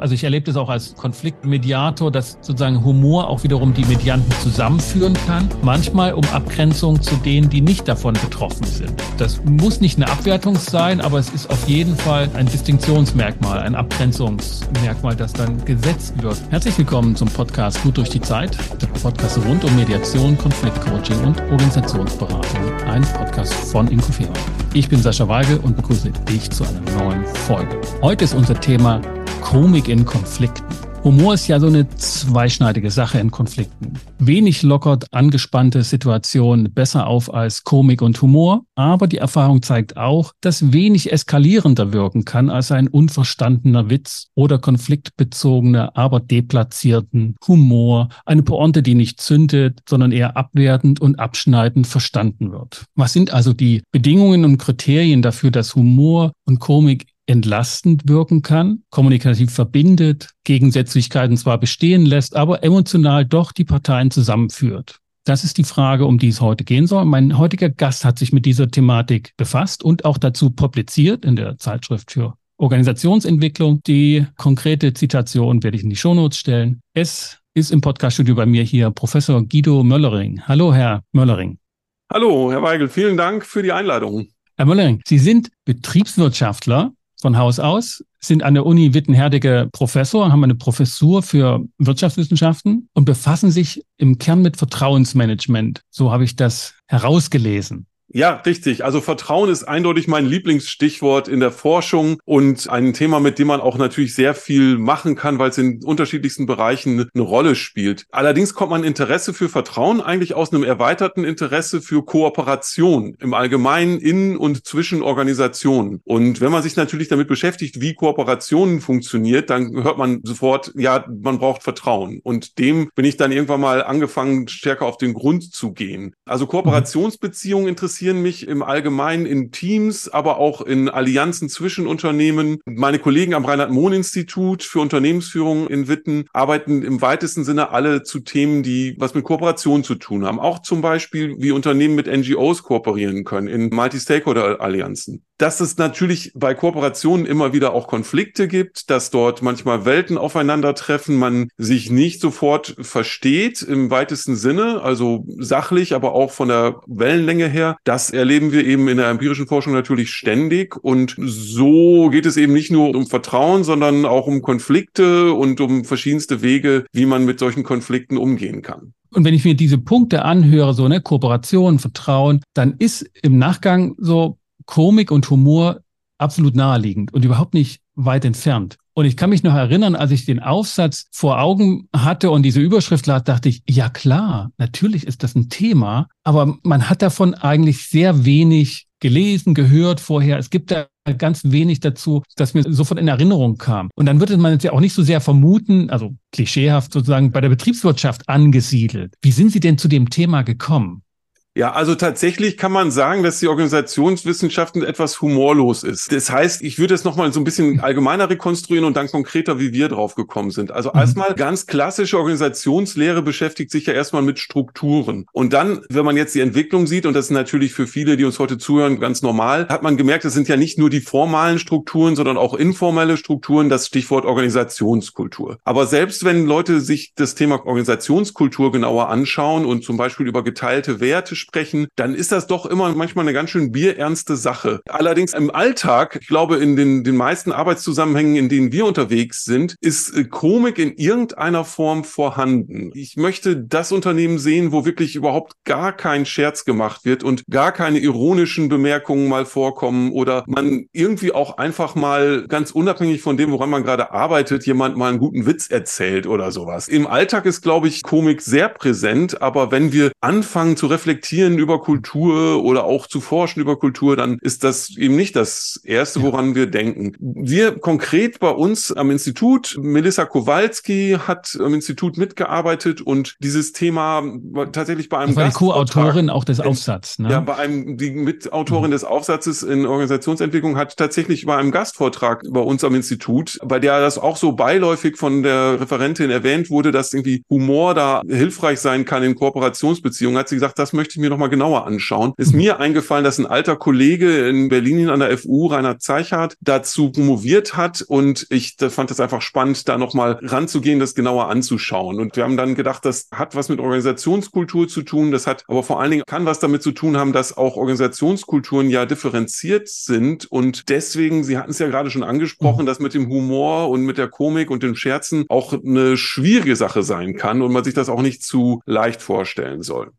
Also ich erlebe das auch als Konfliktmediator, dass sozusagen Humor auch wiederum die Medianten zusammenführen kann. Manchmal um Abgrenzung zu denen, die nicht davon betroffen sind. Das muss nicht eine Abwertung sein, aber es ist auf jeden Fall ein Distinktionsmerkmal, ein Abgrenzungsmerkmal, das dann gesetzt wird. Herzlich willkommen zum Podcast Gut durch die Zeit, der Podcast rund um Mediation, Konfliktcoaching und Organisationsberatung. Ein Podcast von Inkofera. Ich bin Sascha Weigel und begrüße dich zu einer neuen Folge. Heute ist unser Thema Komik in Konflikten. Humor ist ja so eine zweischneidige Sache in Konflikten. Wenig lockert angespannte Situationen besser auf als Komik und Humor, aber die Erfahrung zeigt auch, dass wenig eskalierender wirken kann als ein unverstandener Witz oder konfliktbezogener, aber deplatzierten Humor, eine Pointe, die nicht zündet, sondern eher abwertend und abschneidend verstanden wird. Was sind also die Bedingungen und Kriterien dafür, dass Humor und Komik entlastend wirken kann, kommunikativ verbindet, Gegensätzlichkeiten zwar bestehen lässt, aber emotional doch die Parteien zusammenführt. Das ist die Frage, um die es heute gehen soll. Mein heutiger Gast hat sich mit dieser Thematik befasst und auch dazu publiziert in der Zeitschrift für Organisationsentwicklung. Die konkrete Zitation werde ich in die Shownotes stellen. Es ist im Podcaststudio bei mir hier Professor Guido Möllering. Hallo, Herr Möllering. Hallo, Herr Weigel. Vielen Dank für die Einladung. Herr Möllering, Sie sind Betriebswirtschaftler von Haus aus, sind an der Uni Wittenherdecke Professor, haben eine Professur für Wirtschaftswissenschaften und befassen sich im Kern mit Vertrauensmanagement. So habe ich das herausgelesen. Ja, richtig. Also Vertrauen ist eindeutig mein Lieblingsstichwort in der Forschung und ein Thema, mit dem man auch natürlich sehr viel machen kann, weil es in unterschiedlichsten Bereichen eine Rolle spielt. Allerdings kommt mein Interesse für Vertrauen eigentlich aus einem erweiterten Interesse für Kooperation im Allgemeinen in und zwischen Organisationen. Und wenn man sich natürlich damit beschäftigt, wie Kooperationen funktioniert, dann hört man sofort, ja, man braucht Vertrauen. Und dem bin ich dann irgendwann mal angefangen, stärker auf den Grund zu gehen. Also Kooperationsbeziehungen interessieren interessieren mich im Allgemeinen in Teams, aber auch in Allianzen zwischen Unternehmen. Meine Kollegen am Reinhard-Mohn-Institut für Unternehmensführung in Witten arbeiten im weitesten Sinne alle zu Themen, die was mit Kooperation zu tun haben. Auch zum Beispiel, wie Unternehmen mit NGOs kooperieren können in Multi-Stakeholder-Allianzen dass es natürlich bei Kooperationen immer wieder auch Konflikte gibt, dass dort manchmal Welten aufeinandertreffen, man sich nicht sofort versteht im weitesten Sinne, also sachlich, aber auch von der Wellenlänge her. Das erleben wir eben in der empirischen Forschung natürlich ständig. Und so geht es eben nicht nur um Vertrauen, sondern auch um Konflikte und um verschiedenste Wege, wie man mit solchen Konflikten umgehen kann. Und wenn ich mir diese Punkte anhöre, so ne, Kooperation, Vertrauen, dann ist im Nachgang so Komik und Humor absolut naheliegend und überhaupt nicht weit entfernt. Und ich kann mich noch erinnern, als ich den Aufsatz vor Augen hatte und diese Überschrift las, dachte ich, ja klar, natürlich ist das ein Thema, aber man hat davon eigentlich sehr wenig gelesen, gehört vorher. Es gibt da ganz wenig dazu, das mir sofort in Erinnerung kam. Und dann würde man es ja auch nicht so sehr vermuten, also klischeehaft sozusagen bei der Betriebswirtschaft angesiedelt. Wie sind Sie denn zu dem Thema gekommen? Ja, also tatsächlich kann man sagen, dass die Organisationswissenschaften etwas humorlos ist. Das heißt, ich würde es nochmal so ein bisschen allgemeiner rekonstruieren und dann konkreter, wie wir drauf gekommen sind. Also mhm. erstmal ganz klassische Organisationslehre beschäftigt sich ja erstmal mit Strukturen. Und dann, wenn man jetzt die Entwicklung sieht, und das ist natürlich für viele, die uns heute zuhören, ganz normal, hat man gemerkt, es sind ja nicht nur die formalen Strukturen, sondern auch informelle Strukturen, das Stichwort Organisationskultur. Aber selbst wenn Leute sich das Thema Organisationskultur genauer anschauen und zum Beispiel über geteilte Werte sprechen, dann ist das doch immer manchmal eine ganz schön bierernste Sache. Allerdings im Alltag, ich glaube, in den, den meisten Arbeitszusammenhängen, in denen wir unterwegs sind, ist äh, Komik in irgendeiner Form vorhanden. Ich möchte das Unternehmen sehen, wo wirklich überhaupt gar kein Scherz gemacht wird und gar keine ironischen Bemerkungen mal vorkommen oder man irgendwie auch einfach mal ganz unabhängig von dem, woran man gerade arbeitet, jemand mal einen guten Witz erzählt oder sowas. Im Alltag ist, glaube ich, Komik sehr präsent, aber wenn wir anfangen zu reflektieren, reflektieren über Kultur oder auch zu forschen über Kultur, dann ist das eben nicht das Erste, woran wir denken. Wir konkret bei uns am Institut, Melissa Kowalski hat am Institut mitgearbeitet und dieses Thema tatsächlich bei einem das war die Co-Autorin auch des Aufsatzes. Ne? Ja, bei einem, die Mitautorin mhm. des Aufsatzes in Organisationsentwicklung hat tatsächlich bei einem Gastvortrag bei uns am Institut, bei der das auch so beiläufig von der Referentin erwähnt wurde, dass irgendwie Humor da hilfreich sein kann in Kooperationsbeziehungen, hat sie gesagt, das möchte ich ich mir nochmal genauer anschauen. Ist mir eingefallen, dass ein alter Kollege in Berlin an der FU, Rainer Zeichhardt, dazu promoviert hat und ich fand das einfach spannend, da nochmal ranzugehen, das genauer anzuschauen. Und wir haben dann gedacht, das hat was mit Organisationskultur zu tun, das hat aber vor allen Dingen kann was damit zu tun haben, dass auch Organisationskulturen ja differenziert sind und deswegen, Sie hatten es ja gerade schon angesprochen, mhm. dass mit dem Humor und mit der Komik und dem Scherzen auch eine schwierige Sache sein kann und man sich das auch nicht zu leicht vorstellen soll.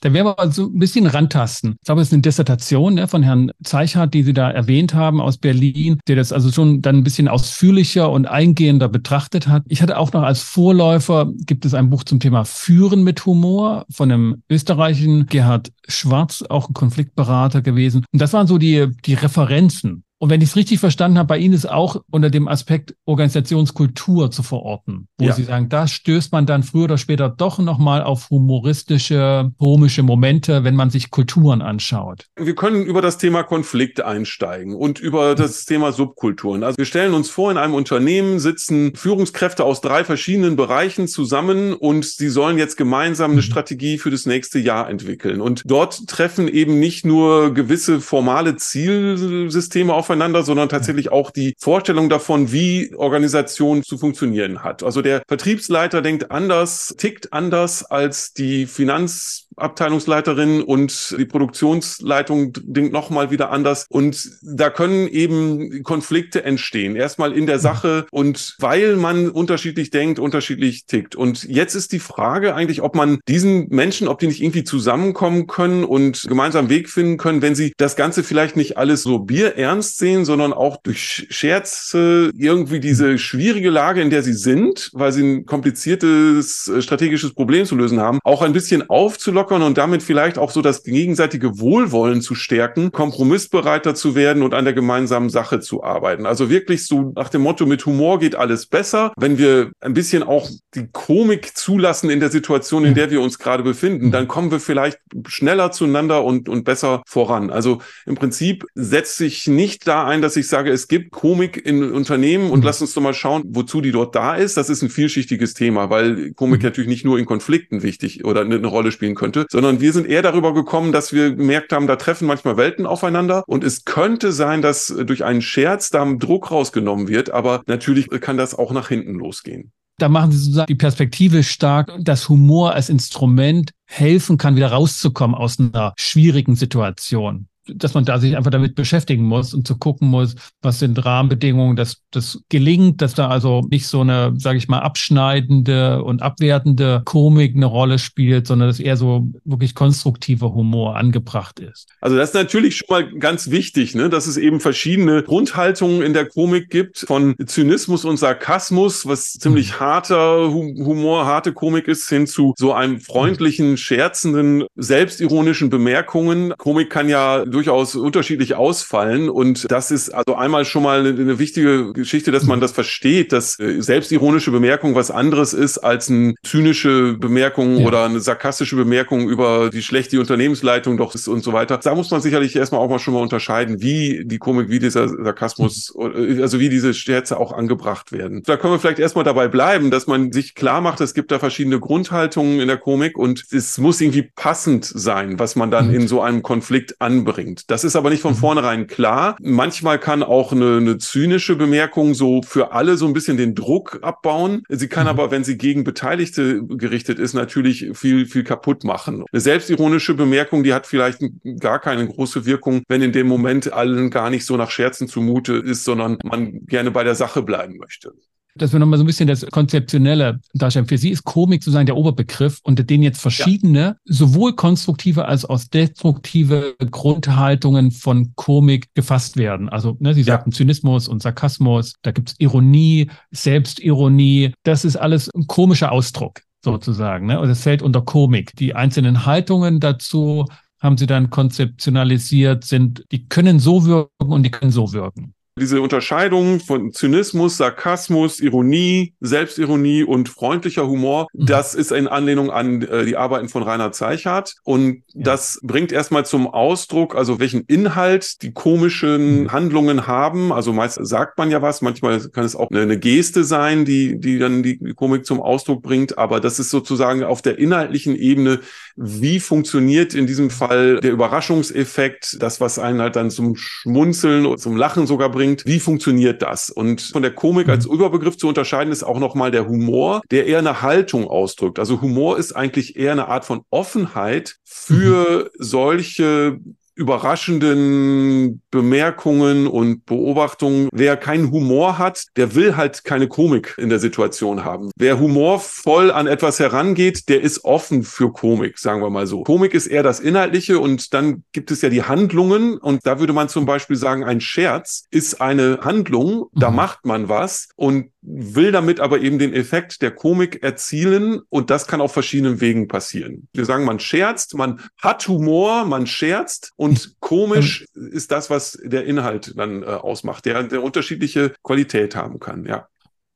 Da werden wir so ein bisschen rantasten. Ich glaube, es ist eine Dissertation ne, von Herrn Zeichhardt, die Sie da erwähnt haben aus Berlin, der das also schon dann ein bisschen ausführlicher und eingehender betrachtet hat. Ich hatte auch noch als Vorläufer, gibt es ein Buch zum Thema Führen mit Humor von einem österreichischen Gerhard Schwarz, auch ein Konfliktberater gewesen. Und das waren so die, die Referenzen. Und wenn ich es richtig verstanden habe, bei Ihnen ist auch unter dem Aspekt Organisationskultur zu verorten, wo ja. Sie sagen, da stößt man dann früher oder später doch nochmal auf humoristische, komische Momente, wenn man sich Kulturen anschaut. Wir können über das Thema Konflikt einsteigen und über das Thema Subkulturen. Also wir stellen uns vor, in einem Unternehmen sitzen Führungskräfte aus drei verschiedenen Bereichen zusammen und sie sollen jetzt gemeinsam eine mhm. Strategie für das nächste Jahr entwickeln. Und dort treffen eben nicht nur gewisse formale Zielsysteme auf aufeinander, sondern tatsächlich auch die Vorstellung davon, wie Organisation zu funktionieren hat. Also der Vertriebsleiter denkt anders, tickt anders als die Finanz Abteilungsleiterin und die Produktionsleitung denkt nochmal wieder anders. Und da können eben Konflikte entstehen. Erstmal in der Sache und weil man unterschiedlich denkt, unterschiedlich tickt. Und jetzt ist die Frage eigentlich, ob man diesen Menschen, ob die nicht irgendwie zusammenkommen können und gemeinsam Weg finden können, wenn sie das Ganze vielleicht nicht alles so bierernst sehen, sondern auch durch Scherze irgendwie diese schwierige Lage, in der sie sind, weil sie ein kompliziertes äh, strategisches Problem zu lösen haben, auch ein bisschen aufzulockern aufzulockern und damit vielleicht auch so das gegenseitige Wohlwollen zu stärken, kompromissbereiter zu werden und an der gemeinsamen Sache zu arbeiten. Also wirklich so nach dem Motto, mit Humor geht alles besser, wenn wir ein bisschen auch die Komik zulassen in der Situation, in der wir uns gerade befinden, dann kommen wir vielleicht schneller zueinander und, und besser voran. Also im Prinzip setzt sich nicht da ein, dass ich sage, es gibt Komik in Unternehmen und mhm. lass uns doch mal schauen, wozu die dort da ist. Das ist ein vielschichtiges Thema, weil Komik mhm. natürlich nicht nur in Konflikten wichtig oder eine Rolle spielen könnte könnte, sondern wir sind eher darüber gekommen, dass wir gemerkt haben, da treffen manchmal Welten aufeinander und es könnte sein, dass durch einen Scherz da Druck rausgenommen wird, aber natürlich kann das auch nach hinten losgehen. Da machen Sie sozusagen die Perspektive stark, dass Humor als Instrument helfen kann, wieder rauszukommen aus einer schwierigen Situation dass man da sich einfach damit beschäftigen muss und zu gucken muss, was sind Rahmenbedingungen, dass das gelingt, dass da also nicht so eine, sage ich mal, abschneidende und abwertende Komik eine Rolle spielt, sondern dass eher so wirklich konstruktiver Humor angebracht ist. Also das ist natürlich schon mal ganz wichtig, ne, dass es eben verschiedene Grundhaltungen in der Komik gibt, von Zynismus und Sarkasmus, was ziemlich mhm. harter Humor, harte Komik ist, hin zu so einem freundlichen, scherzenden, selbstironischen Bemerkungen. Komik kann ja durchaus unterschiedlich ausfallen. Und das ist also einmal schon mal eine, eine wichtige Geschichte, dass man das versteht, dass äh, selbstironische Bemerkung was anderes ist als eine zynische Bemerkung ja. oder eine sarkastische Bemerkung über die Unternehmensleitung doch ist und so weiter. Da muss man sicherlich erstmal auch mal schon mal unterscheiden, wie die Komik, wie dieser Sarkasmus, mhm. also wie diese Scherze auch angebracht werden. Da können wir vielleicht erstmal dabei bleiben, dass man sich klar macht, es gibt da verschiedene Grundhaltungen in der Komik und es muss irgendwie passend sein, was man dann mhm. in so einem Konflikt anbringt bringt. Das ist aber nicht von mhm. vornherein klar. Manchmal kann auch eine, eine zynische Bemerkung so für alle so ein bisschen den Druck abbauen. Sie kann mhm. aber, wenn sie gegen Beteiligte gerichtet ist, natürlich viel, viel kaputt machen. Eine selbstironische Bemerkung, die hat vielleicht gar keine große Wirkung, wenn in dem Moment allen gar nicht so nach Scherzen zumute ist, sondern man gerne bei der Sache bleiben möchte dass wir nochmal so ein bisschen das Konzeptionelle darstellen. Für Sie ist Komik sozusagen der Oberbegriff, unter den jetzt verschiedene, ja. sowohl konstruktive als auch destruktive Grundhaltungen von Komik gefasst werden. Also, ne, Sie sagten ja. Zynismus und Sarkasmus, da gibt's Ironie, Selbstironie. Das ist alles ein komischer Ausdruck sozusagen. Ne? Und es fällt unter Komik. Die einzelnen Haltungen dazu haben Sie dann konzeptionalisiert, sind, die können so wirken und die können so wirken diese Unterscheidung von Zynismus, Sarkasmus, Ironie, Selbstironie und freundlicher Humor, mhm. das ist in Anlehnung an äh, die Arbeiten von Rainer Zeichhardt. Und ja. das bringt erstmal zum Ausdruck, also welchen Inhalt die komischen mhm. Handlungen haben. Also meist sagt man ja was, manchmal kann es auch eine, eine Geste sein, die, die dann die Komik zum Ausdruck bringt. Aber das ist sozusagen auf der inhaltlichen Ebene wie funktioniert in diesem Fall der Überraschungseffekt, das, was einen halt dann zum Schmunzeln und zum Lachen sogar bringt, wie funktioniert das? Und von der Komik als mhm. Überbegriff zu unterscheiden ist auch nochmal der Humor, der eher eine Haltung ausdrückt. Also Humor ist eigentlich eher eine Art von Offenheit für mhm. solche überraschenden Bemerkungen und Beobachtungen. Wer keinen Humor hat, der will halt keine Komik in der Situation haben. Wer humorvoll an etwas herangeht, der ist offen für Komik, sagen wir mal so. Komik ist eher das Inhaltliche und dann gibt es ja die Handlungen und da würde man zum Beispiel sagen, ein Scherz ist eine Handlung, da mhm. macht man was und will damit aber eben den Effekt der Komik erzielen und das kann auf verschiedenen Wegen passieren. Wir sagen, man scherzt, man hat Humor, man scherzt und komisch ist das, was der Inhalt dann äh, ausmacht, der, der unterschiedliche Qualität haben kann, ja.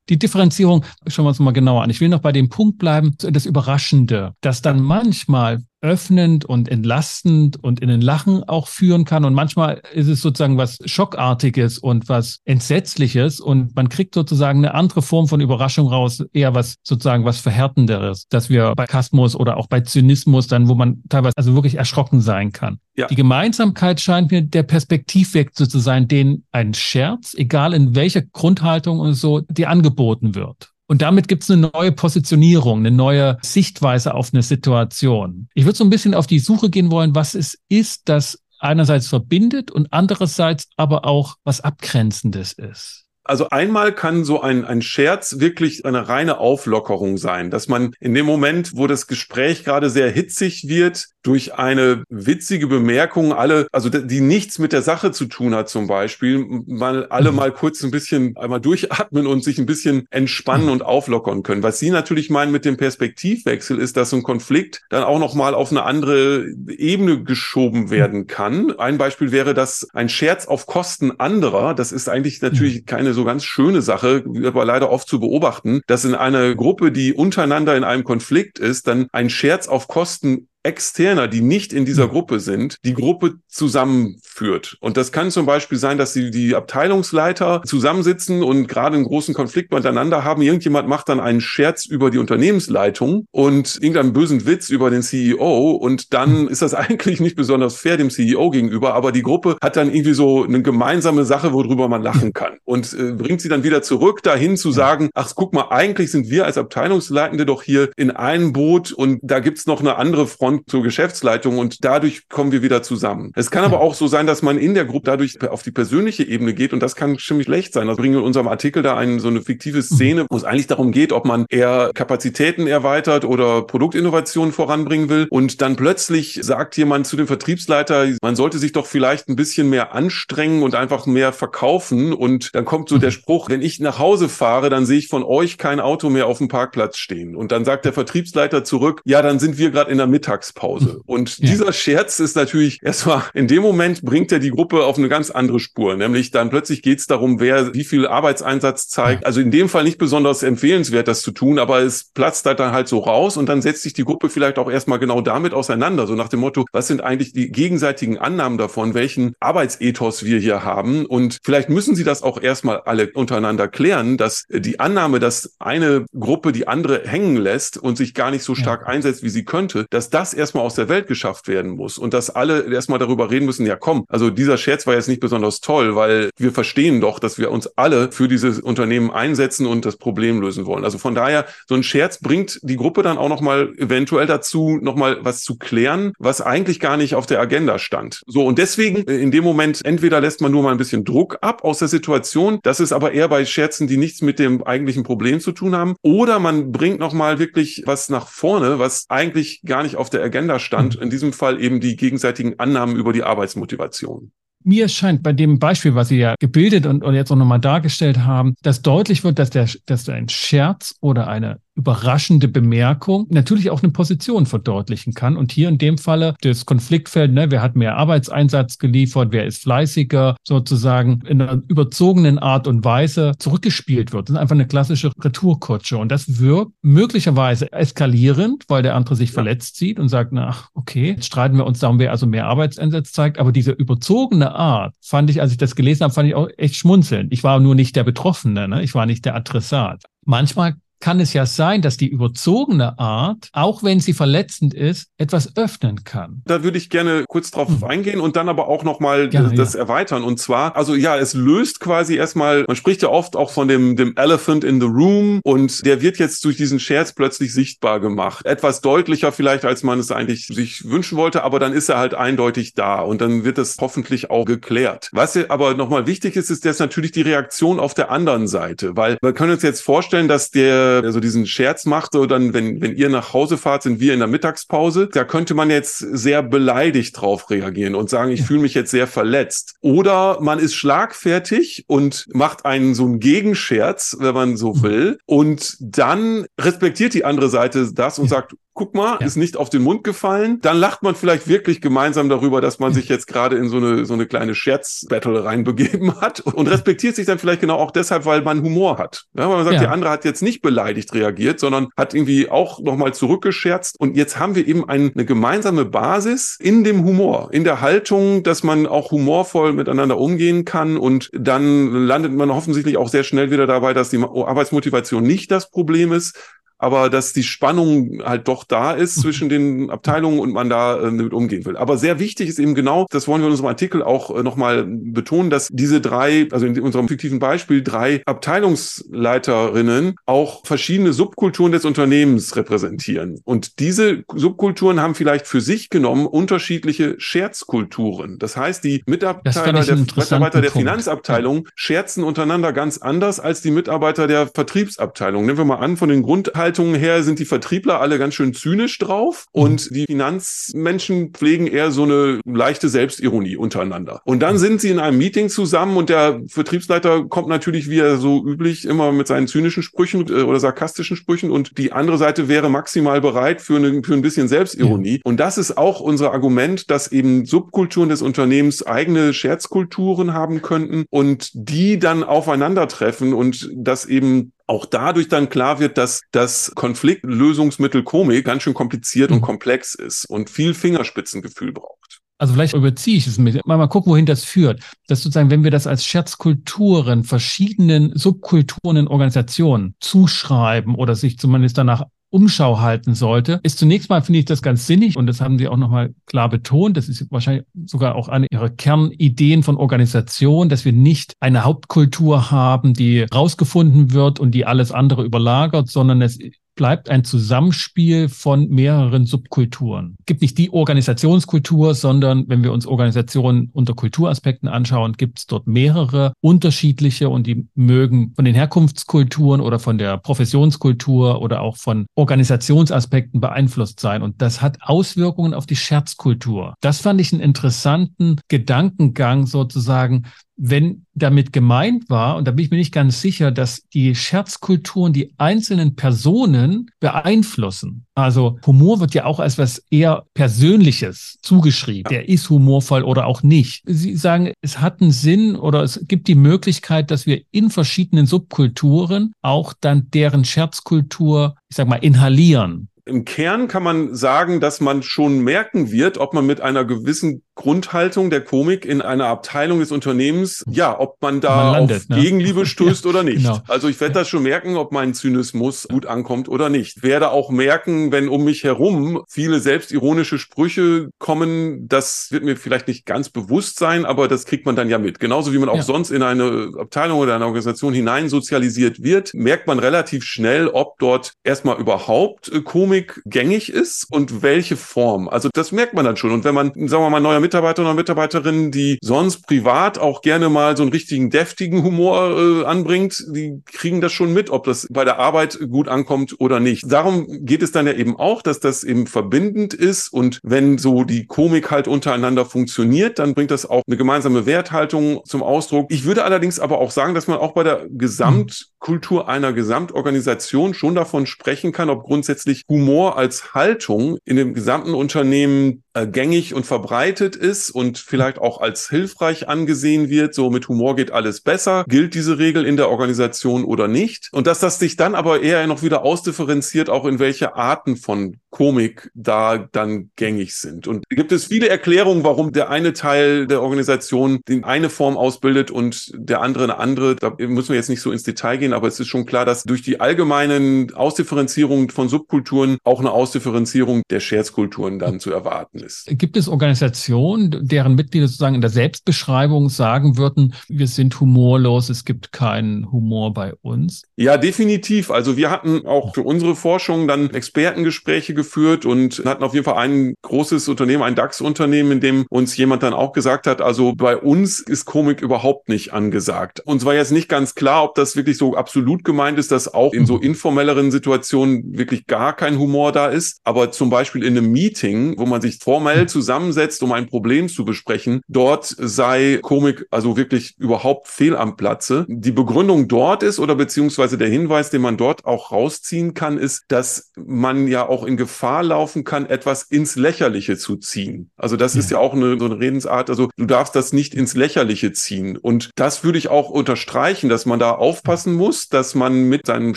Die Differenzierung schauen wir uns mal genauer an. Ich will noch bei dem Punkt bleiben, das Überraschende, dass dann manchmal öffnend und entlastend und in den Lachen auch führen kann. Und manchmal ist es sozusagen was Schockartiges und was Entsetzliches und man kriegt sozusagen eine andere Form von Überraschung raus, eher was sozusagen was Verhärtenderes, dass wir bei Kasmus oder auch bei Zynismus dann, wo man teilweise also wirklich erschrocken sein kann. Ja. Die Gemeinsamkeit scheint mir der Perspektivwechsel zu sein, den ein Scherz, egal in welcher Grundhaltung und so, dir angeboten wird. Und damit gibt es eine neue Positionierung, eine neue Sichtweise auf eine Situation. Ich würde so ein bisschen auf die Suche gehen wollen, was es ist, das einerseits verbindet und andererseits aber auch was Abgrenzendes ist. Also einmal kann so ein, ein Scherz wirklich eine reine Auflockerung sein, dass man in dem Moment, wo das Gespräch gerade sehr hitzig wird, durch eine witzige Bemerkung alle, also die nichts mit der Sache zu tun hat zum Beispiel, mal alle mhm. mal kurz ein bisschen einmal durchatmen und sich ein bisschen entspannen mhm. und auflockern können. Was Sie natürlich meinen mit dem Perspektivwechsel ist, dass so ein Konflikt dann auch noch mal auf eine andere Ebene geschoben mhm. werden kann. Ein Beispiel wäre, dass ein Scherz auf Kosten anderer, das ist eigentlich natürlich keine so ganz schöne Sache, aber leider oft zu beobachten, dass in einer Gruppe, die untereinander in einem Konflikt ist, dann ein Scherz auf Kosten Externer, die nicht in dieser hm. Gruppe sind, die Gruppe zusammenführt. Und das kann zum Beispiel sein, dass sie die Abteilungsleiter zusammensitzen und gerade einen großen Konflikt miteinander haben. Irgendjemand macht dann einen Scherz über die Unternehmensleitung und irgendeinen bösen Witz über den CEO und dann hm. ist das eigentlich nicht besonders fair dem CEO gegenüber, aber die Gruppe hat dann irgendwie so eine gemeinsame Sache, worüber man lachen kann und äh, bringt sie dann wieder zurück dahin zu sagen, ach guck mal, eigentlich sind wir als Abteilungsleitende doch hier in einem Boot und da gibt's noch eine andere Front Front zur Geschäftsleitung und dadurch kommen wir wieder zusammen. Es kann aber auch so sein, dass man in der Gruppe dadurch auf die persönliche Ebene geht und das kann ziemlich schlecht sein. Das bringen wir in unserem Artikel da eine, so eine fiktive mhm. Szene, wo es eigentlich darum geht, ob man eher Kapazitäten erweitert oder Produktinnovationen voranbringen will und dann plötzlich sagt jemand zu dem Vertriebsleiter, man sollte sich doch vielleicht ein bisschen mehr anstrengen und einfach mehr verkaufen und dann kommt so der mhm. Spruch, wenn ich nach Hause fahre, dann sehe ich von euch kein Auto mehr auf dem Parkplatz stehen und dann sagt der Vertriebsleiter zurück, ja, dann sind wir gerade in der Mittag Mittagspause. Und ja. dieser Scherz ist natürlich erstmal, in dem Moment bringt er die Gruppe auf eine ganz andere Spur. Nämlich dann plötzlich geht es darum, wer wie viel Arbeitseinsatz zeigt. Ja. Also in dem Fall nicht besonders empfehlenswert, das zu tun, aber es platzt halt dann halt so raus und dann setzt sich die Gruppe vielleicht auch erstmal genau damit auseinander. So nach dem Motto, was sind eigentlich die gegenseitigen Annahmen davon, welchen Arbeitsethos wir hier haben? Und vielleicht müssen sie das auch erstmal alle untereinander klären, dass die Annahme, dass eine Gruppe die andere hängen lässt und sich gar nicht so stark ja. einsetzt, wie sie könnte, dass das das erstmal aus der Welt geschafft werden muss und dass alle erstmal darüber reden müssen, ja komm, also dieser Scherz war jetzt nicht besonders toll, weil wir verstehen doch, dass wir uns alle für dieses Unternehmen einsetzen und das Problem lösen wollen. Also von daher, so ein Scherz bringt die Gruppe dann auch nochmal eventuell dazu, nochmal was zu klären, was eigentlich gar nicht auf der Agenda stand. So, und deswegen äh, in dem Moment, entweder lässt man nur mal ein bisschen Druck ab aus der Situation, das ist aber eher bei Scherzen, die nichts mit dem eigentlichen Problem zu tun haben, oder man bringt nochmal wirklich was nach vorne, was eigentlich gar nicht auf der Agenda stand. Mhm. In diesem Fall eben die gegenseitigen Annahmen über die Arbeitsmotivation. Mir scheint bei dem Beispiel, was Sie ja gebildet und, und jetzt auch nochmal dargestellt haben, dass deutlich wird, dass der, dass ein Scherz oder eine überraschende Bemerkung natürlich auch eine Position verdeutlichen kann. Und hier in dem Falle das Konfliktfeld, ne, wer hat mehr Arbeitseinsatz geliefert, wer ist fleißiger, sozusagen in einer überzogenen Art und Weise zurückgespielt wird. Das ist einfach eine klassische Retourkutsche. Und das wirkt möglicherweise eskalierend, weil der andere sich verletzt sieht und sagt, na, ach, okay, jetzt streiten wir uns darum, wer also mehr Arbeitseinsatz zeigt. Aber diese überzogene Art fand ich, als ich das gelesen habe, fand ich auch echt schmunzelnd. Ich war nur nicht der Betroffene, ne? ich war nicht der Adressat. Manchmal kann es ja sein, dass die überzogene Art, auch wenn sie verletzend ist, etwas öffnen kann. Da würde ich gerne kurz drauf mhm. eingehen und dann aber auch nochmal das ja. erweitern. Und zwar, also ja, es löst quasi erstmal, man spricht ja oft auch von dem, dem Elephant in the Room und der wird jetzt durch diesen Scherz plötzlich sichtbar gemacht. Etwas deutlicher vielleicht, als man es eigentlich sich wünschen wollte, aber dann ist er halt eindeutig da und dann wird es hoffentlich auch geklärt. Was aber nochmal wichtig ist, ist jetzt natürlich die Reaktion auf der anderen Seite, weil wir können uns jetzt vorstellen, dass der also diesen Scherz macht, so dann, wenn, wenn ihr nach Hause fahrt, sind wir in der Mittagspause. Da könnte man jetzt sehr beleidigt drauf reagieren und sagen, ich fühle mich jetzt sehr verletzt. Oder man ist schlagfertig und macht einen so einen Gegenscherz, wenn man so mhm. will. Und dann respektiert die andere Seite das und sagt, guck mal, ja. ist nicht auf den Mund gefallen. Dann lacht man vielleicht wirklich gemeinsam darüber, dass man sich jetzt gerade in so eine, so eine kleine Scherz-Battle reinbegeben hat und respektiert sich dann vielleicht genau auch deshalb, weil man Humor hat. Ja, weil man sagt, ja. der andere hat jetzt nicht beleidigt reagiert, sondern hat irgendwie auch nochmal zurückgescherzt. Und jetzt haben wir eben eine gemeinsame Basis in dem Humor, in der Haltung, dass man auch humorvoll miteinander umgehen kann und dann landet man offensichtlich auch sehr schnell wieder dabei, dass die Arbeitsmotivation nicht das Problem ist, aber dass die Spannung halt doch da ist zwischen den Abteilungen und man da äh, damit umgehen will. Aber sehr wichtig ist eben genau, das wollen wir in unserem Artikel auch äh, nochmal betonen, dass diese drei, also in unserem fiktiven Beispiel, drei Abteilungsleiterinnen auch verschiedene Subkulturen des Unternehmens repräsentieren. Und diese Subkulturen haben vielleicht für sich genommen unterschiedliche Scherzkulturen. Das heißt, die Mitarbeiter der, Mitarbeiter der Finanzabteilung scherzen untereinander ganz anders als die Mitarbeiter der Vertriebsabteilung. Nehmen wir mal an, von den Grundhaltungen Ableitungen her sind die Vertriebler alle ganz schön zynisch drauf und die Finanzmenschen pflegen eher so eine leichte Selbstironie untereinander. Und dann sind sie in einem Meeting zusammen und der Vertriebsleiter kommt natürlich wie er so üblich immer mit seinen zynischen Sprüchen äh, oder sarkastischen Sprüchen und die andere Seite wäre maximal bereit für, eine, für ein bisschen Selbstironie. Ja. Und das ist auch unser Argument, dass eben Subkulturen des Unternehmens eigene Scherzkulturen haben könnten und die dann aufeinandertreffen und das eben auch dadurch dann klar wird, dass das Konfliktlösungsmittel Komik ganz schön kompliziert mhm. und komplex ist und viel Fingerspitzengefühl braucht. Also vielleicht überziehe ich es mit. Mal, mal gucken, wohin das führt. Dass sozusagen, wenn wir das als Scherzkulturen verschiedenen Subkulturen in Organisationen zuschreiben oder sich zumindest danach Umschau halten sollte, ist zunächst mal, finde ich das ganz sinnig und das haben Sie auch nochmal klar betont. Das ist wahrscheinlich sogar auch eine Ihrer Kernideen von Organisation, dass wir nicht eine Hauptkultur haben, die rausgefunden wird und die alles andere überlagert, sondern es bleibt ein Zusammenspiel von mehreren Subkulturen. Es gibt nicht die Organisationskultur, sondern wenn wir uns Organisationen unter Kulturaspekten anschauen, gibt es dort mehrere unterschiedliche und die mögen von den Herkunftskulturen oder von der Professionskultur oder auch von Organisationsaspekten beeinflusst sein. Und das hat Auswirkungen auf die Scherzkultur. Das fand ich einen interessanten Gedankengang sozusagen, wenn damit gemeint war, und da bin ich mir nicht ganz sicher, dass die Scherzkulturen die einzelnen Personen beeinflussen. Also Humor wird ja auch als was eher Persönliches zugeschrieben. Der ist humorvoll oder auch nicht. Sie sagen, es hat einen Sinn oder es gibt die Möglichkeit, dass wir in verschiedenen Subkulturen auch dann deren Scherzkultur, ich sag mal, inhalieren. Im Kern kann man sagen, dass man schon merken wird, ob man mit einer gewissen Grundhaltung der Komik in einer Abteilung des Unternehmens, ja, ob man da man landet, auf ne? Gegenliebe stößt ja, oder nicht. Genau. Also ich werde das schon merken, ob mein Zynismus gut ankommt oder nicht. Werde auch merken, wenn um mich herum viele selbstironische Sprüche kommen, das wird mir vielleicht nicht ganz bewusst sein, aber das kriegt man dann ja mit. Genauso wie man auch ja. sonst in eine Abteilung oder eine Organisation hinein sozialisiert wird, merkt man relativ schnell, ob dort erstmal überhaupt Komik gängig ist und welche Form. Also das merkt man dann schon. Und wenn man, sagen wir mal, neuer Mitarbeiter oder Mitarbeiterinnen, die sonst privat auch gerne mal so einen richtigen deftigen Humor äh, anbringt, die kriegen das schon mit, ob das bei der Arbeit gut ankommt oder nicht. Darum geht es dann ja eben auch, dass das eben verbindend ist und wenn so die Komik halt untereinander funktioniert, dann bringt das auch eine gemeinsame Werthaltung zum Ausdruck. Ich würde allerdings aber auch sagen, dass man auch bei der Gesamtkultur einer Gesamtorganisation schon davon sprechen kann, ob grundsätzlich Humor als Haltung in dem gesamten Unternehmen gängig und verbreitet ist und vielleicht auch als hilfreich angesehen wird, so mit Humor geht alles besser, gilt diese Regel in der Organisation oder nicht. Und dass das sich dann aber eher noch wieder ausdifferenziert, auch in welche Arten von Komik da dann gängig sind. Und gibt es viele Erklärungen, warum der eine Teil der Organisation die eine Form ausbildet und der andere eine andere. Da müssen wir jetzt nicht so ins Detail gehen, aber es ist schon klar, dass durch die allgemeinen Ausdifferenzierungen von Subkulturen auch eine Ausdifferenzierung der Scherzkulturen dann zu erwarten ist. Gibt es Organisationen, deren Mitglieder sozusagen in der Selbstbeschreibung sagen würden, wir sind humorlos, es gibt keinen Humor bei uns? Ja, definitiv. Also wir hatten auch für unsere Forschung dann Expertengespräche geführt und hatten auf jeden Fall ein großes Unternehmen, ein DAX-Unternehmen, in dem uns jemand dann auch gesagt hat, also bei uns ist Komik überhaupt nicht angesagt. Uns war jetzt nicht ganz klar, ob das wirklich so absolut gemeint ist, dass auch in so mhm. informelleren Situationen wirklich gar kein Humor da ist. Aber zum Beispiel in einem Meeting, wo man sich formell zusammensetzt, um ein Problem zu besprechen, dort sei Komik also wirklich überhaupt fehl am Platze. Die Begründung dort ist oder beziehungsweise der Hinweis, den man dort auch rausziehen kann, ist, dass man ja auch in Gefahr laufen kann, etwas ins Lächerliche zu ziehen. Also das ja. ist ja auch eine, so eine Redensart. Also du darfst das nicht ins Lächerliche ziehen. Und das würde ich auch unterstreichen, dass man da aufpassen muss, dass man mit seinem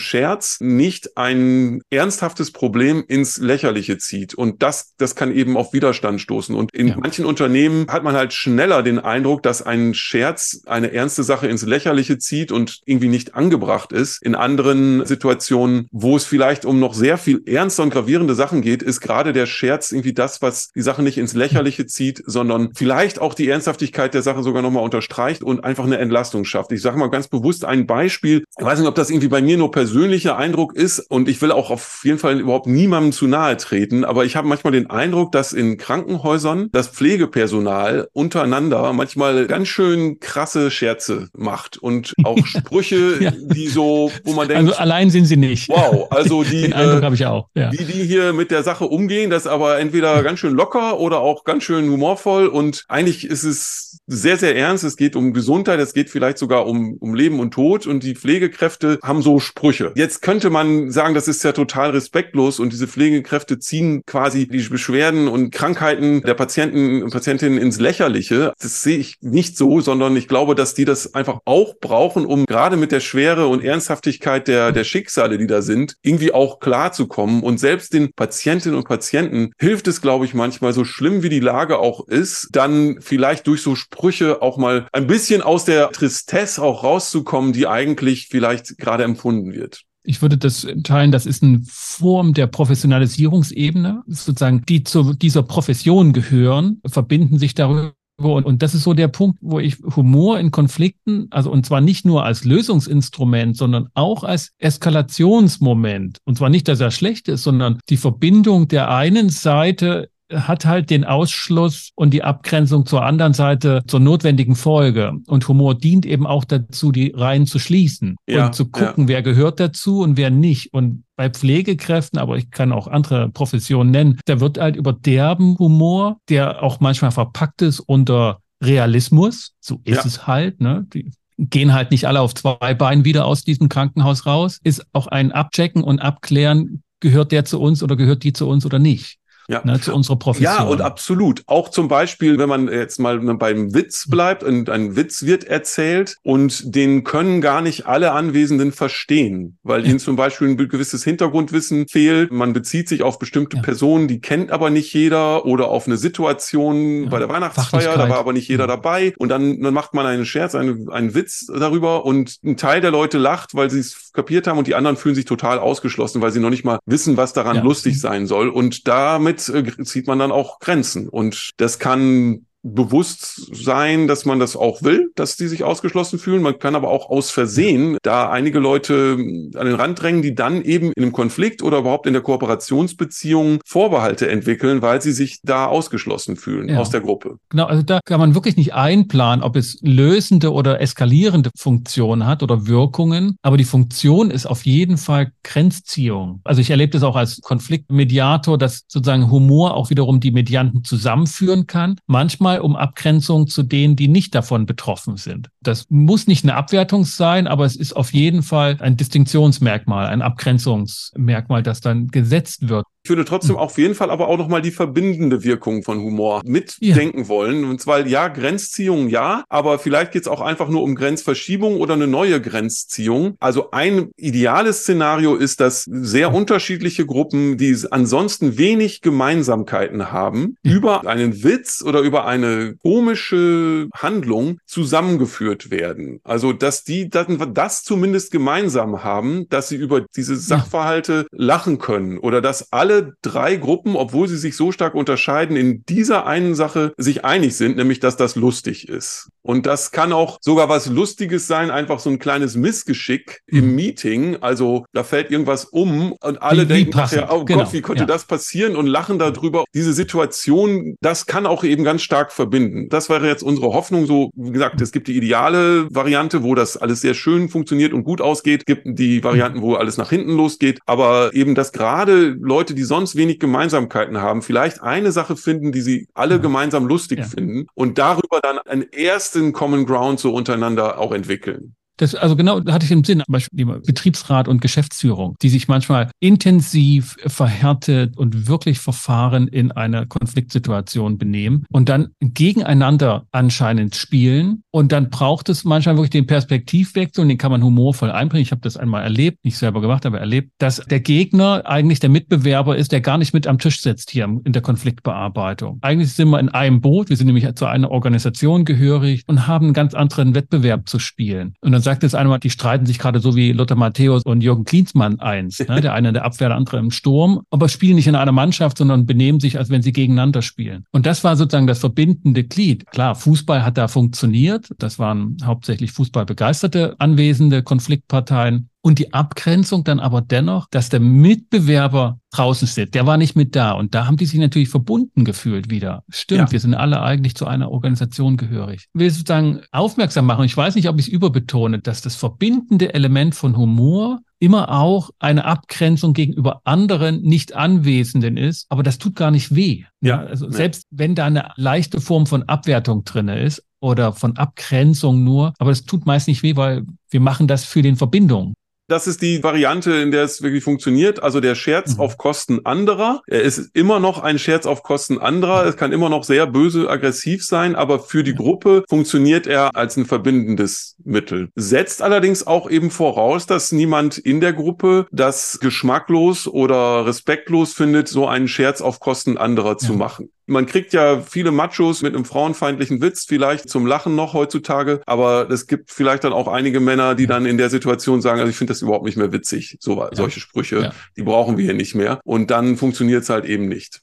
Scherz nicht ein ernsthaftes Problem ins Lächerliche zieht. Und das, das kann eben auf Widerstand stoßen. Und in ja. manchen Unternehmen hat man halt schneller den Eindruck, dass ein Scherz eine ernste Sache ins Lächerliche zieht und irgendwie nicht angebracht ist. In anderen Situationen, wo es vielleicht um noch sehr viel ernster und gravierende Sachen geht, ist gerade der Scherz irgendwie das, was die Sache nicht ins Lächerliche zieht, sondern vielleicht auch die Ernsthaftigkeit der Sache sogar nochmal unterstreicht und einfach eine Entlastung schafft. Ich sage mal ganz bewusst ein Beispiel. Ich weiß nicht, ob das irgendwie bei mir nur persönlicher Eindruck ist und ich will auch auf jeden Fall überhaupt niemandem zu nahe treten, aber ich habe manchmal den Eindruck, dass in Krankenhäusern das Pflegepersonal untereinander manchmal ganz schön krasse Scherze macht und auch Sprüche, ja. die so, wo man denkt, also allein sind sie nicht. Wow, also die, den Eindruck äh, habe ich auch. Ja. Wie die hier mit der Sache umgehen, das aber entweder ganz schön locker oder auch ganz schön humorvoll und eigentlich ist es sehr, sehr ernst. Es geht um Gesundheit, es geht vielleicht sogar um, um Leben und Tod und die Pflegekräfte haben so Sprüche. Jetzt könnte man sagen, das ist ja total respektlos und diese Pflegekräfte ziehen quasi die Beschwerden und Krankheiten der Patienten und Patientinnen ins Lächerliche. Das sehe ich nicht so, sondern ich glaube, dass die das einfach auch brauchen, um gerade mit der Schwere und Ernsthaftigkeit der, der Schicksale, die da sind, irgendwie auch klarzukommen. Und selbst den Patientinnen und Patienten hilft es, glaube ich, manchmal, so schlimm wie die Lage auch ist, dann vielleicht durch so Sprüche auch mal ein bisschen aus der Tristesse auch rauszukommen, die eigentlich vielleicht gerade empfunden wird. Ich würde das teilen, das ist eine Form der Professionalisierungsebene, sozusagen, die zu dieser Profession gehören, verbinden sich darüber und das ist so der Punkt, wo ich Humor in Konflikten, also und zwar nicht nur als Lösungsinstrument, sondern auch als Eskalationsmoment. Und zwar nicht, dass er schlecht ist, sondern die Verbindung der einen Seite hat halt den Ausschluss und die Abgrenzung zur anderen Seite zur notwendigen Folge. Und Humor dient eben auch dazu, die Reihen zu schließen ja, und zu gucken, ja. wer gehört dazu und wer nicht. Und bei Pflegekräften, aber ich kann auch andere Professionen nennen, da wird halt über derben Humor, der auch manchmal verpackt ist unter Realismus, so ist ja. es halt, ne? Die gehen halt nicht alle auf zwei Beinen wieder aus diesem Krankenhaus raus, ist auch ein Abchecken und Abklären, gehört der zu uns oder gehört die zu uns oder nicht ja. Ne, zu unserer Profession. Ja, und absolut. Auch zum Beispiel, wenn man jetzt mal beim Witz bleibt und ein Witz wird erzählt und den können gar nicht alle Anwesenden verstehen, weil ja. ihnen zum Beispiel ein gewisses Hintergrundwissen fehlt. Man bezieht sich auf bestimmte ja. Personen, die kennt aber nicht jeder oder auf eine Situation ja. bei der Weihnachtsfeier, da war aber nicht jeder dabei und dann, dann macht man einen Scherz, einen, einen Witz darüber und ein Teil der Leute lacht, weil sie es kapiert haben und die anderen fühlen sich total ausgeschlossen, weil sie noch nicht mal wissen, was daran lustig sein soll und damit damit äh, zieht man dann auch Grenzen. Und das kann bewusst sein, dass man das auch will, dass die sich ausgeschlossen fühlen. Man kann aber auch aus Versehen da einige Leute an den Rand drängen, die dann eben in einem Konflikt oder überhaupt in der Kooperationsbeziehung Vorbehalte entwickeln, weil sie sich da ausgeschlossen fühlen ja. aus der Gruppe. Genau, also da kann man wirklich nicht einplanen, ob es lösende oder eskalierende Funktionen hat oder Wirkungen, aber die Funktion ist auf jeden Fall Grenzziehung. Also ich erlebe das auch als Konfliktmediator, dass sozusagen Humor auch wiederum die Medianten zusammenführen kann. Manchmal Mal um Abgrenzung zu denen, die nicht davon betroffen sind. Das muss nicht eine Abwertung sein, aber es ist auf jeden Fall ein Distinktionsmerkmal, ein Abgrenzungsmerkmal, das dann gesetzt wird. Ich würde trotzdem auf jeden Fall aber auch nochmal die verbindende Wirkung von Humor mitdenken ja. wollen. Und zwar, ja, Grenzziehung, ja, aber vielleicht geht es auch einfach nur um Grenzverschiebung oder eine neue Grenzziehung. Also ein ideales Szenario ist, dass sehr unterschiedliche Gruppen, die ansonsten wenig Gemeinsamkeiten haben, ja. über einen Witz oder über eine komische Handlung zusammengeführt werden. Also, dass die das, das zumindest gemeinsam haben, dass sie über diese Sachverhalte lachen können oder dass alle alle drei Gruppen, obwohl sie sich so stark unterscheiden, in dieser einen Sache sich einig sind, nämlich dass das lustig ist. Und das kann auch sogar was Lustiges sein, einfach so ein kleines Missgeschick mhm. im Meeting. Also da fällt irgendwas um und alle wie, denken, wie ja, oh genau. Gott, wie konnte ja. das passieren und lachen darüber. Diese Situation, das kann auch eben ganz stark verbinden. Das wäre jetzt unsere Hoffnung. So, wie gesagt, es gibt die ideale Variante, wo das alles sehr schön funktioniert und gut ausgeht. Gibt die Varianten, wo alles nach hinten losgeht. Aber eben, dass gerade Leute, die sonst wenig Gemeinsamkeiten haben, vielleicht eine Sache finden, die sie alle ja. gemeinsam lustig ja. finden und darüber dann einen ersten Common Ground so untereinander auch entwickeln. Das, also genau, da hatte ich im Sinn, zum Beispiel Betriebsrat und Geschäftsführung, die sich manchmal intensiv verhärtet und wirklich verfahren in einer Konfliktsituation benehmen und dann gegeneinander anscheinend spielen. Und dann braucht es manchmal wirklich den Perspektivwechsel und den kann man humorvoll einbringen. Ich habe das einmal erlebt, nicht selber gemacht, aber erlebt, dass der Gegner eigentlich der Mitbewerber ist, der gar nicht mit am Tisch sitzt hier in der Konfliktbearbeitung. Eigentlich sind wir in einem Boot, wir sind nämlich zu einer Organisation gehörig und haben einen ganz anderen Wettbewerb zu spielen. Und dann sagt jetzt einmal, die streiten sich gerade so wie Lothar Matthäus und Jürgen Klinsmann eins. Ne? Der eine in der Abwehr, der andere im Sturm, aber spielen nicht in einer Mannschaft, sondern benehmen sich, als wenn sie gegeneinander spielen. Und das war sozusagen das verbindende Glied. Klar, Fußball hat da funktioniert. Das waren hauptsächlich fußballbegeisterte anwesende Konfliktparteien. Und die Abgrenzung dann aber dennoch, dass der Mitbewerber draußen steht, der war nicht mit da. Und da haben die sich natürlich verbunden gefühlt wieder. Stimmt, ja. wir sind alle eigentlich zu einer Organisation gehörig. Ich will sozusagen aufmerksam machen. Ich weiß nicht, ob ich es überbetone, dass das verbindende Element von Humor immer auch eine Abgrenzung gegenüber anderen nicht Anwesenden ist, aber das tut gar nicht weh. Ja, also ja. selbst wenn da eine leichte Form von Abwertung drinne ist oder von Abgrenzung nur, aber es tut meist nicht weh, weil wir machen das für den Verbindung. Das ist die Variante, in der es wirklich funktioniert. Also der Scherz mhm. auf Kosten anderer. Er ist immer noch ein Scherz auf Kosten anderer. Es kann immer noch sehr böse, aggressiv sein, aber für die Gruppe funktioniert er als ein verbindendes Mittel. Setzt allerdings auch eben voraus, dass niemand in der Gruppe das geschmacklos oder respektlos findet, so einen Scherz auf Kosten anderer ja. zu machen. Man kriegt ja viele Machos mit einem frauenfeindlichen Witz vielleicht zum Lachen noch heutzutage, aber es gibt vielleicht dann auch einige Männer, die dann in der Situation sagen, also ich finde das überhaupt nicht mehr witzig, so solche Sprüche, ja. die brauchen wir hier nicht mehr und dann funktioniert es halt eben nicht.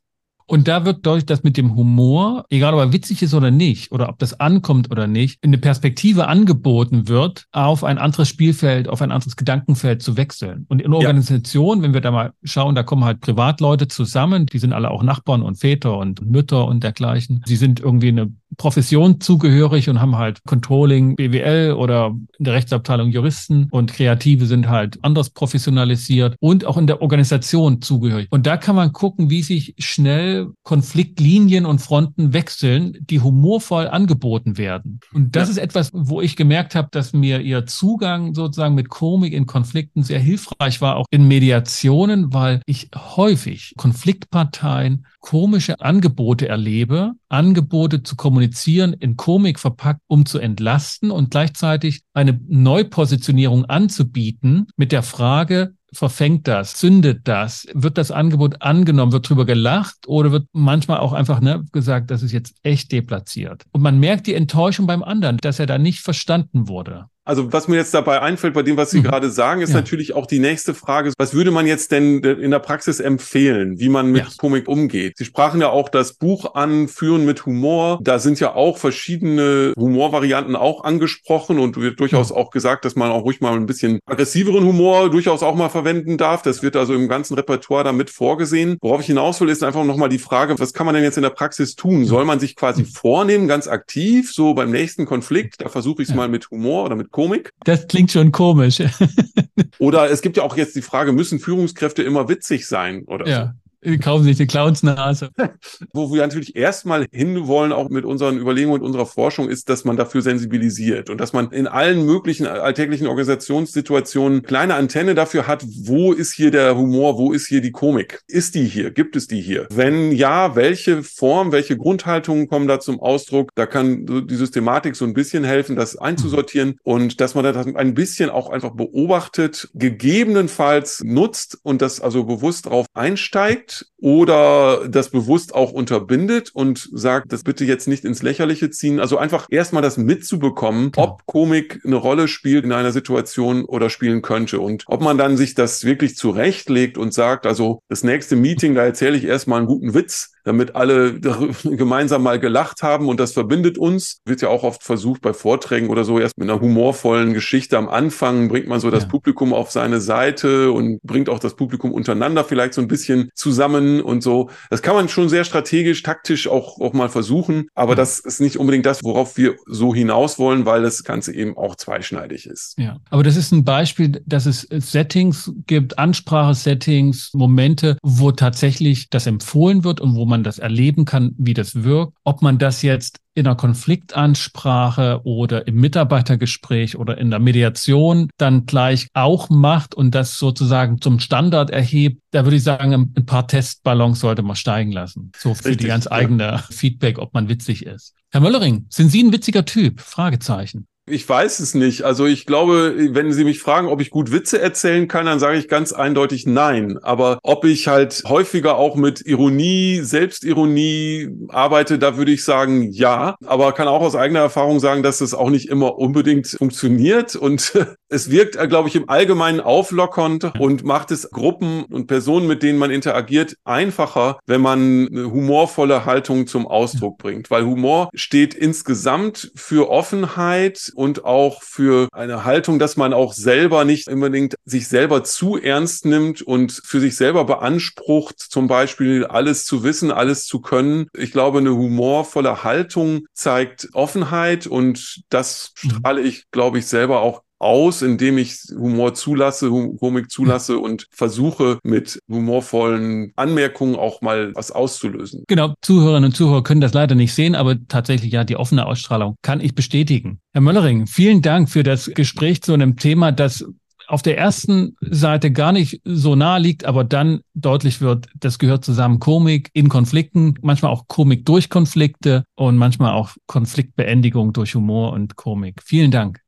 Und da wird deutlich, dass mit dem Humor, egal ob er witzig ist oder nicht, oder ob das ankommt oder nicht, eine Perspektive angeboten wird, auf ein anderes Spielfeld, auf ein anderes Gedankenfeld zu wechseln. Und in Organisationen, ja. wenn wir da mal schauen, da kommen halt Privatleute zusammen, die sind alle auch Nachbarn und Väter und Mütter und dergleichen. Sie sind irgendwie eine Profession zugehörig und haben halt Controlling, BWL oder in der Rechtsabteilung Juristen und Kreative sind halt anders professionalisiert und auch in der Organisation zugehörig. Und da kann man gucken, wie sich schnell Konfliktlinien und Fronten wechseln, die humorvoll angeboten werden. Und das ja. ist etwas, wo ich gemerkt habe, dass mir ihr Zugang sozusagen mit Komik in Konflikten sehr hilfreich war, auch in Mediationen, weil ich häufig Konfliktparteien komische Angebote erlebe, Angebote zu kommunizieren, in Komik verpackt, um zu entlasten und gleichzeitig eine Neupositionierung anzubieten mit der Frage, verfängt das, zündet das, wird das Angebot angenommen, wird drüber gelacht oder wird manchmal auch einfach ne, gesagt, das ist jetzt echt deplatziert. Und man merkt die Enttäuschung beim anderen, dass er da nicht verstanden wurde. Also was mir jetzt dabei einfällt bei dem, was Sie mhm. gerade sagen, ist ja. natürlich auch die nächste Frage, was würde man jetzt denn in der Praxis empfehlen, wie man mit ja. Komik umgeht? Sie sprachen ja auch das Buch an, Führen mit Humor. Da sind ja auch verschiedene Humorvarianten auch angesprochen und wird durchaus mhm. auch gesagt, dass man auch ruhig mal ein bisschen aggressiveren Humor durchaus auch mal verwenden darf. Das wird also im ganzen Repertoire damit vorgesehen. Worauf ich hinaus will, ist einfach nochmal die Frage, was kann man denn jetzt in der Praxis tun? Soll man sich quasi mhm. vornehmen, ganz aktiv, so beim nächsten Konflikt, da versuche ich es ja. mal mit Humor oder mit Komik. Das klingt schon komisch. oder es gibt ja auch jetzt die Frage, müssen Führungskräfte immer witzig sein oder ja. Die kaufen sich die Clownsnase. Wo wir natürlich erstmal hinwollen, auch mit unseren Überlegungen und unserer Forschung, ist, dass man dafür sensibilisiert und dass man in allen möglichen alltäglichen Organisationssituationen kleine Antenne dafür hat, wo ist hier der Humor, wo ist hier die Komik? Ist die hier? Gibt es die hier? Wenn ja, welche Form, welche Grundhaltungen kommen da zum Ausdruck? Da kann die Systematik so ein bisschen helfen, das einzusortieren und dass man das ein bisschen auch einfach beobachtet, gegebenenfalls nutzt und das also bewusst darauf einsteigt oder das bewusst auch unterbindet und sagt, das bitte jetzt nicht ins Lächerliche ziehen. Also einfach erstmal das mitzubekommen, genau. ob Komik eine Rolle spielt in einer Situation oder spielen könnte und ob man dann sich das wirklich zurechtlegt und sagt, also das nächste Meeting, da erzähle ich erstmal einen guten Witz, damit alle gemeinsam mal gelacht haben und das verbindet uns. Wird ja auch oft versucht bei Vorträgen oder so, erst mit einer humorvollen Geschichte am Anfang bringt man so das ja. Publikum auf seine Seite und bringt auch das Publikum untereinander vielleicht so ein bisschen zusammen und so. Das kann man schon sehr strategisch, taktisch auch, auch mal versuchen, aber ja. das ist nicht unbedingt das, worauf wir so hinaus wollen, weil das Ganze eben auch zweischneidig ist. Ja, aber das ist ein Beispiel, dass es Settings gibt, Ansprachesettings, Momente, wo tatsächlich das empfohlen wird und wo man das erleben kann, wie das wirkt. Ob man das jetzt in einer Konfliktansprache oder im Mitarbeitergespräch oder in der Mediation dann gleich auch macht und das sozusagen zum Standard erhebt, da würde ich sagen, ein paar Testballons sollte man steigen lassen. So für Richtig, die ganz eigene ja. Feedback, ob man witzig ist. Herr Möllering, sind Sie ein witziger Typ? Fragezeichen. Ich weiß es nicht. Also ich glaube, wenn Sie mich fragen, ob ich gut Witze erzählen kann, dann sage ich ganz eindeutig nein. Aber ob ich halt häufiger auch mit Ironie, Selbstironie arbeite, da würde ich sagen ja. Aber kann auch aus eigener Erfahrung sagen, dass es auch nicht immer unbedingt funktioniert. Und es wirkt, glaube ich, im Allgemeinen auflockernd und macht es Gruppen und Personen, mit denen man interagiert, einfacher, wenn man eine humorvolle Haltung zum Ausdruck bringt. Weil Humor steht insgesamt für Offenheit und auch für eine Haltung, dass man auch selber nicht unbedingt sich selber zu ernst nimmt und für sich selber beansprucht, zum Beispiel alles zu wissen, alles zu können. Ich glaube, eine humorvolle Haltung zeigt Offenheit und das mhm. strahle ich, glaube ich, selber auch aus, indem ich Humor zulasse, Komik zulasse und versuche mit humorvollen Anmerkungen auch mal was auszulösen. Genau, Zuhörerinnen und Zuhörer können das leider nicht sehen, aber tatsächlich ja, die offene Ausstrahlung kann ich bestätigen. Herr Möllering, vielen Dank für das Gespräch zu einem Thema, das auf der ersten Seite gar nicht so nahe liegt, aber dann deutlich wird, das gehört zusammen Komik in Konflikten, manchmal auch Komik durch Konflikte und manchmal auch Konfliktbeendigung durch Humor und Komik. Vielen Dank.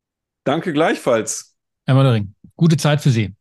Danke gleichfalls. Herr Möllering, gute Zeit für Sie.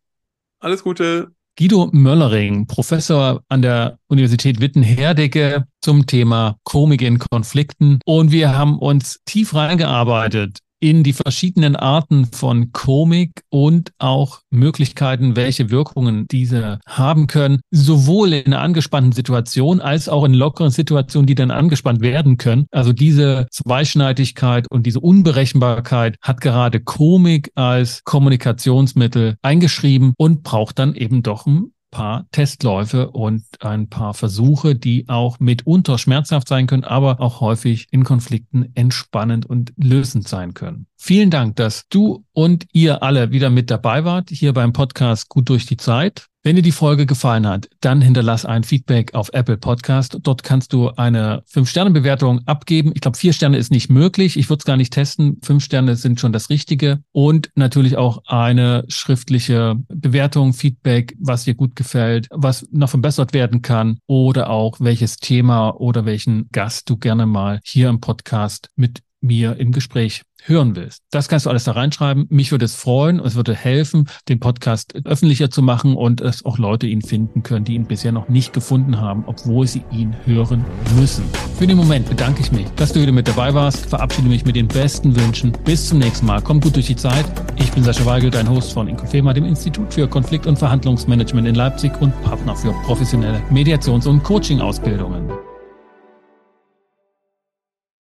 Alles Gute. Guido Möllering, Professor an der Universität Witten-Herdecke zum Thema Komik in Konflikten. Und wir haben uns tief reingearbeitet in die verschiedenen Arten von Komik und auch Möglichkeiten, welche Wirkungen diese haben können, sowohl in einer angespannten Situation als auch in lockeren Situationen, die dann angespannt werden können. Also diese Zweischneidigkeit und diese Unberechenbarkeit hat gerade Komik als Kommunikationsmittel eingeschrieben und braucht dann eben doch ein paar Testläufe und ein paar Versuche, die auch mitunter schmerzhaft sein können, aber auch häufig in Konflikten entspannend und lösend sein können. Vielen Dank, dass du und ihr alle wieder mit dabei wart hier beim Podcast Gut durch die Zeit. Wenn dir die Folge gefallen hat, dann hinterlass ein Feedback auf Apple Podcast. Dort kannst du eine Fünf-Sterne-Bewertung abgeben. Ich glaube, vier Sterne ist nicht möglich. Ich würde es gar nicht testen. Fünf Sterne sind schon das Richtige. Und natürlich auch eine schriftliche Bewertung, Feedback, was dir gut gefällt, was noch verbessert werden kann oder auch welches Thema oder welchen Gast du gerne mal hier im Podcast mit mir im Gespräch hören willst. Das kannst du alles da reinschreiben. Mich würde es freuen und es würde helfen, den Podcast öffentlicher zu machen und dass auch Leute ihn finden können, die ihn bisher noch nicht gefunden haben, obwohl sie ihn hören müssen. Für den Moment bedanke ich mich, dass du wieder mit dabei warst. Verabschiede mich mit den besten Wünschen. Bis zum nächsten Mal. Komm gut durch die Zeit. Ich bin Sascha Weigel, dein Host von Inkofema, dem Institut für Konflikt- und Verhandlungsmanagement in Leipzig und Partner für professionelle Mediations- und Coaching-Ausbildungen.